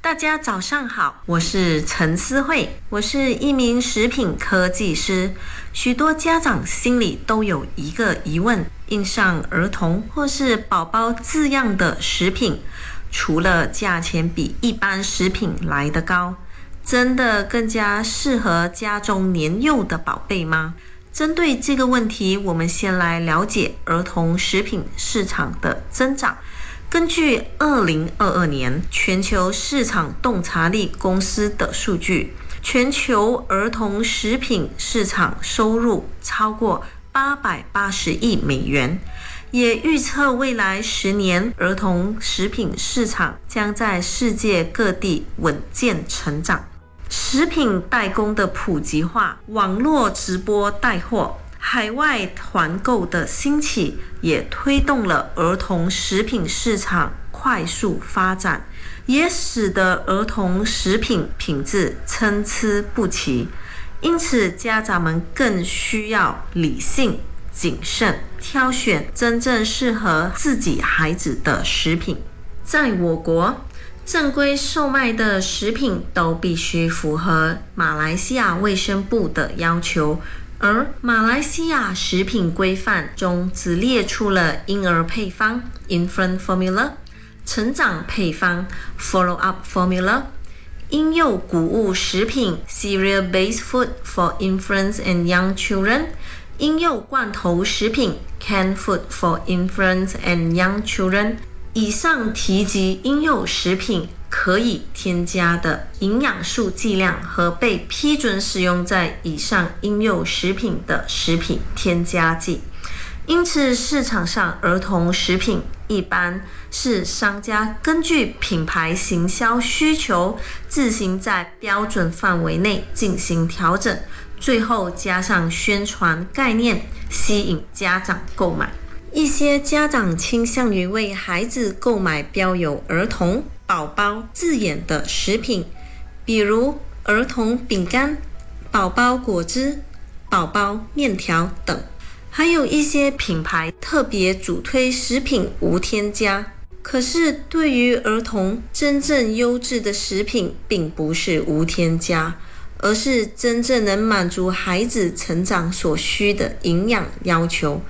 大家早上好，我是陈思慧，我是一名食品科技师。许多家长心里都有一个疑问：印上儿童或是宝宝字样的食品，除了价钱比一般食品来得高，真的更加适合家中年幼的宝贝吗？针对这个问题，我们先来了解儿童食品市场的增长。根据二零二二年全球市场洞察力公司的数据，全球儿童食品市场收入超过八百八十亿美元，也预测未来十年儿童食品市场将在世界各地稳健成长。食品代工的普及化，网络直播带货。海外团购的兴起，也推动了儿童食品市场快速发展，也使得儿童食品品质参差不齐。因此，家长们更需要理性、谨慎挑选真正适合自己孩子的食品。在我国，正规售卖的食品都必须符合马来西亚卫生部的要求。而马来西亚食品规范中只列出了婴儿配方 （infant formula）、成长配方 （follow-up formula）、婴幼谷物食品 （cereal-based food for infants and young children）、婴幼罐头食品 （canned food for infants and young children）。以上提及婴幼食品。可以添加的营养素剂量和被批准使用在以上婴幼食品的食品添加剂，因此市场上儿童食品一般是商家根据品牌行销需求，自行在标准范围内进行调整，最后加上宣传概念，吸引家长购买。一些家长倾向于为孩子购买标有儿童。宝宝字眼的食品，比如儿童饼干、宝宝果汁、宝宝面条等，还有一些品牌特别主推食品无添加。可是，对于儿童真正优质的食品，并不是无添加，而是真正能满足孩子成长所需的营养要求。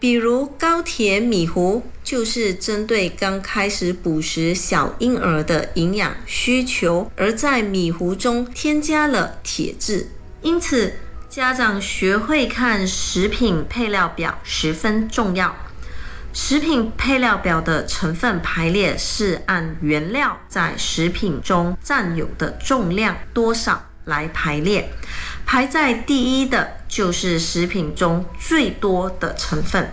比如高铁米糊，就是针对刚开始捕食小婴儿的营养需求，而在米糊中添加了铁质。因此，家长学会看食品配料表十分重要。食品配料表的成分排列是按原料在食品中占有的重量多少来排列。排在第一的就是食品中最多的成分，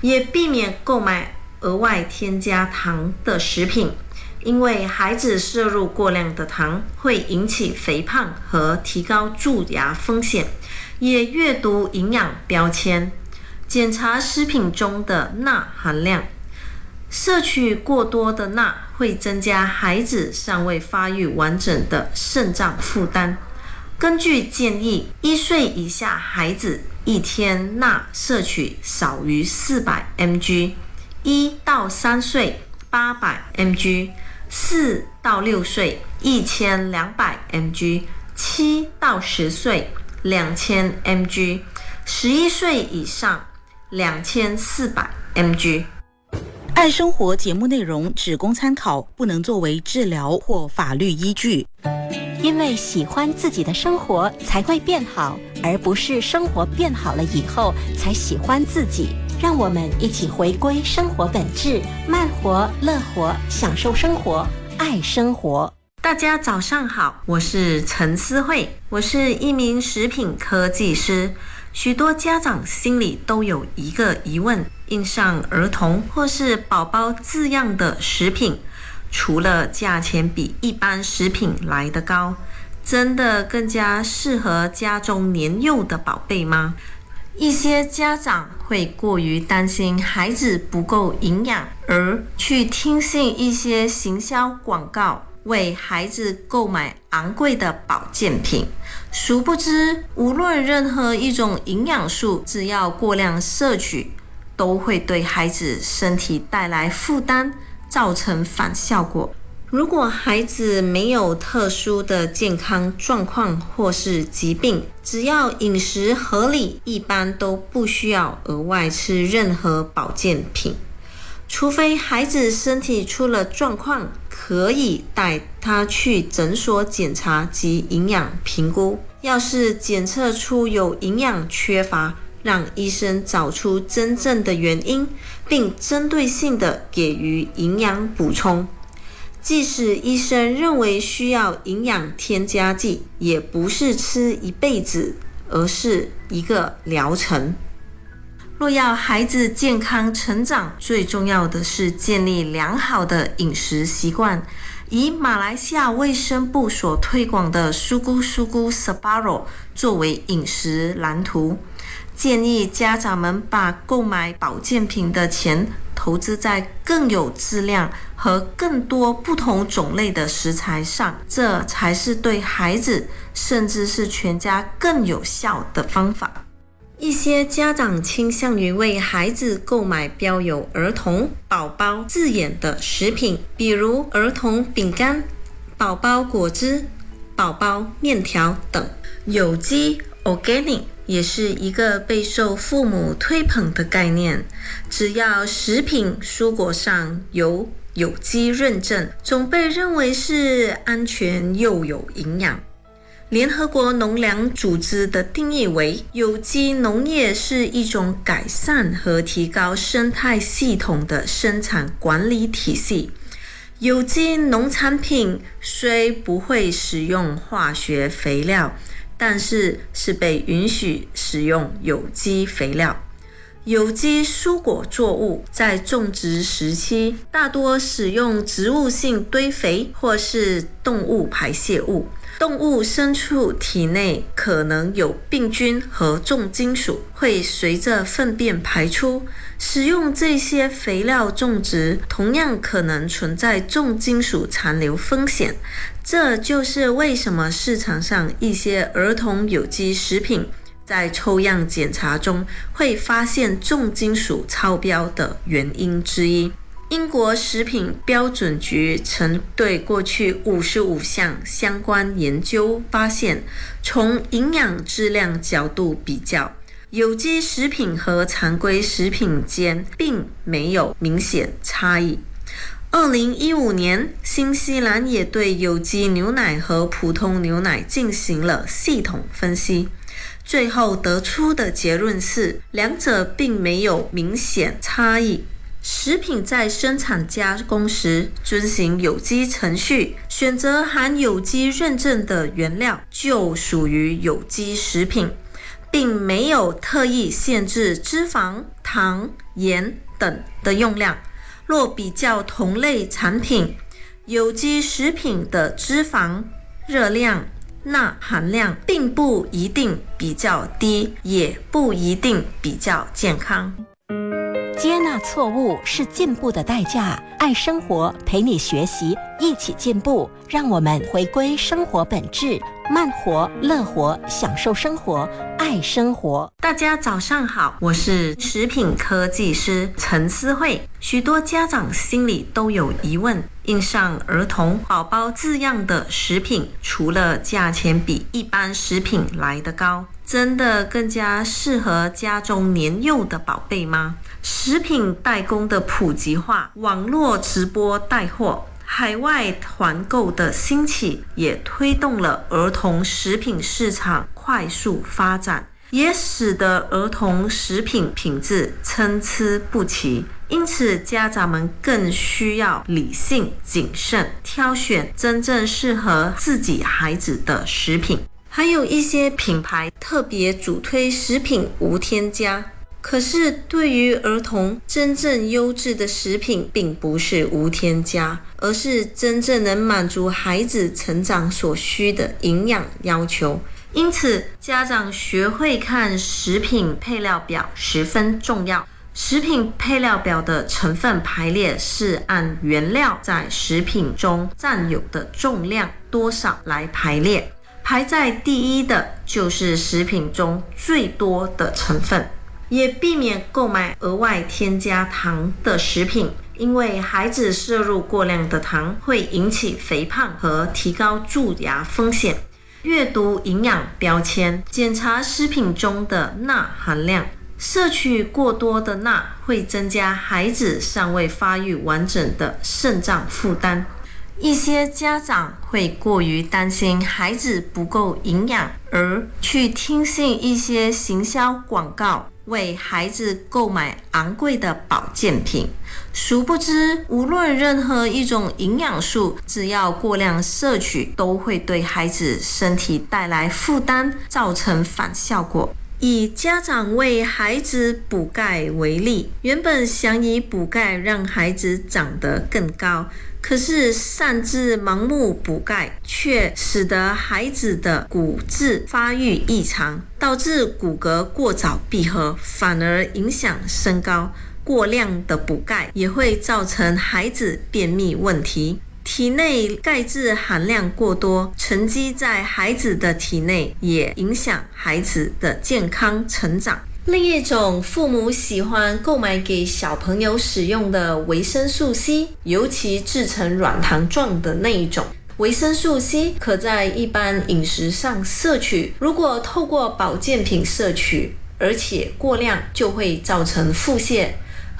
也避免购买额外添加糖的食品，因为孩子摄入过量的糖会引起肥胖和提高蛀牙风险。也阅读营养标签，检查食品中的钠含量，摄取过多的钠会增加孩子尚未发育完整的肾脏负担。根据建议，一岁以下孩子一天钠摄取少于四百 mg，一到三岁八百 mg，四到六岁一千两百 mg，七到十岁两千 mg，十一岁以上两千四百 mg。爱生活节目内容只供参考，不能作为治疗或法律依据。因为喜欢自己的生活才会变好，而不是生活变好了以后才喜欢自己。让我们一起回归生活本质，慢活、乐活，享受生活，爱生活。大家早上好，我是陈思慧，我是一名食品科技师。许多家长心里都有一个疑问：印上儿童或是宝宝字样的食品。除了价钱比一般食品来得高，真的更加适合家中年幼的宝贝吗？一些家长会过于担心孩子不够营养，而去听信一些行销广告，为孩子购买昂贵的保健品。殊不知，无论任何一种营养素，只要过量摄取，都会对孩子身体带来负担。造成反效果。如果孩子没有特殊的健康状况或是疾病，只要饮食合理，一般都不需要额外吃任何保健品。除非孩子身体出了状况，可以带他去诊所检查及营养评估。要是检测出有营养缺乏，让医生找出真正的原因，并针对性的给予营养补充。即使医生认为需要营养添加剂，也不是吃一辈子，而是一个疗程。若要孩子健康成长，最重要的是建立良好的饮食习惯。以马来西亚卫生部所推广的“苏姑苏姑 Sabaro” 作为饮食蓝图，建议家长们把购买保健品的钱。投资在更有质量和更多不同种类的食材上，这才是对孩子甚至是全家更有效的方法。一些家长倾向于为孩子购买标有“儿童”“宝宝”字眼的食品，比如儿童饼干、宝宝果汁、宝宝面条等。有机 （organic）。也是一个备受父母推捧的概念。只要食品、蔬果上有有机认证，总被认为是安全又有营养。联合国农粮组织的定义为：有机农业是一种改善和提高生态系统的生产管理体系。有机农产品虽不会使用化学肥料。但是是被允许使用有机肥料。有机蔬果作物在种植时期大多使用植物性堆肥或是动物排泄物。动物牲畜体内可能有病菌和重金属，会随着粪便排出。使用这些肥料种植，同样可能存在重金属残留风险。这就是为什么市场上一些儿童有机食品在抽样检查中会发现重金属超标的原因之一。英国食品标准局曾对过去五十五项相关研究发现，从营养质量角度比较，有机食品和常规食品间并没有明显差异。二零一五年，新西兰也对有机牛奶和普通牛奶进行了系统分析，最后得出的结论是，两者并没有明显差异。食品在生产加工时遵循有机程序，选择含有机认证的原料就属于有机食品，并没有特意限制脂肪、糖、盐等的用量。若比较同类产品，有机食品的脂肪、热量、钠含量并不一定比较低，也不一定比较健康。接纳错误是进步的代价。爱生活，陪你学习，一起进步。让我们回归生活本质，慢活、乐活，享受生活，爱生活。大家早上好，我是食品科技师陈思慧。许多家长心里都有疑问：印上儿童、宝宝字样的食品，除了价钱比一般食品来得高，真的更加适合家中年幼的宝贝吗？食品代工的普及化，网络直播带货。海外团购的兴起，也推动了儿童食品市场快速发展，也使得儿童食品品质参差不齐。因此，家长们更需要理性谨慎，挑选真正适合自己孩子的食品。还有一些品牌特别主推食品无添加。可是，对于儿童，真正优质的食品并不是无添加，而是真正能满足孩子成长所需的营养要求。因此，家长学会看食品配料表十分重要。食品配料表的成分排列是按原料在食品中占有的重量多少来排列，排在第一的就是食品中最多的成分。也避免购买额外添加糖的食品，因为孩子摄入过量的糖会引起肥胖和提高蛀牙风险。阅读营养标签，检查食品中的钠含量。摄取过多的钠会增加孩子尚未发育完整的肾脏负担。一些家长会过于担心孩子不够营养，而去听信一些行销广告，为孩子购买昂贵的保健品。殊不知，无论任何一种营养素，只要过量摄取，都会对孩子身体带来负担，造成反效果。以家长为孩子补钙为例，原本想以补钙让孩子长得更高，可是擅自盲目补钙，却使得孩子的骨质发育异常，导致骨骼过早闭合，反而影响身高。过量的补钙也会造成孩子便秘问题。体内钙质含量过多，沉积在孩子的体内，也影响孩子的健康成长。另一种父母喜欢购买给小朋友使用的维生素 C，尤其制成软糖状的那一种。维生素 C 可在一般饮食上摄取，如果透过保健品摄取，而且过量，就会造成腹泻。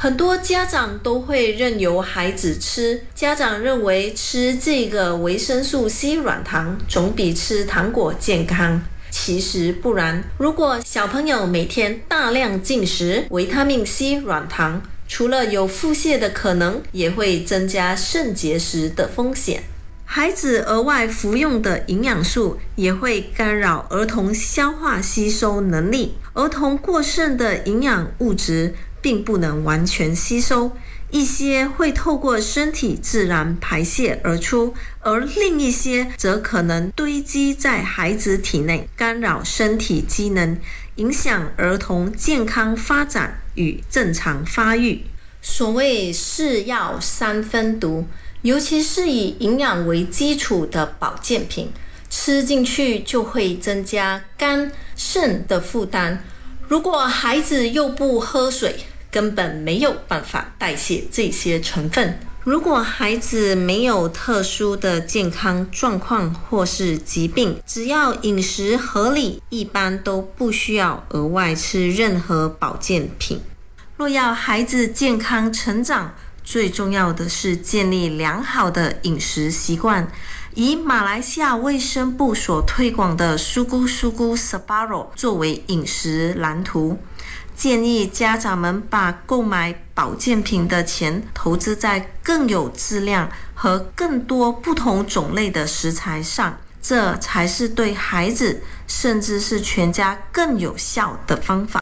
很多家长都会任由孩子吃，家长认为吃这个维生素 C 软糖总比吃糖果健康。其实不然，如果小朋友每天大量进食维他命 C 软糖，除了有腹泻的可能，也会增加肾结石的风险。孩子额外服用的营养素也会干扰儿童消化吸收能力，儿童过剩的营养物质。并不能完全吸收，一些会透过身体自然排泄而出，而另一些则可能堆积在孩子体内，干扰身体机能，影响儿童健康发展与正常发育。所谓“是药三分毒”，尤其是以营养为基础的保健品，吃进去就会增加肝肾的负担。如果孩子又不喝水，根本没有办法代谢这些成分。如果孩子没有特殊的健康状况或是疾病，只要饮食合理，一般都不需要额外吃任何保健品。若要孩子健康成长，最重要的是建立良好的饮食习惯。以马来西亚卫生部所推广的“苏咕苏咕 Sabaro” 作为饮食蓝图。建议家长们把购买保健品的钱投资在更有质量和更多不同种类的食材上，这才是对孩子甚至是全家更有效的方法。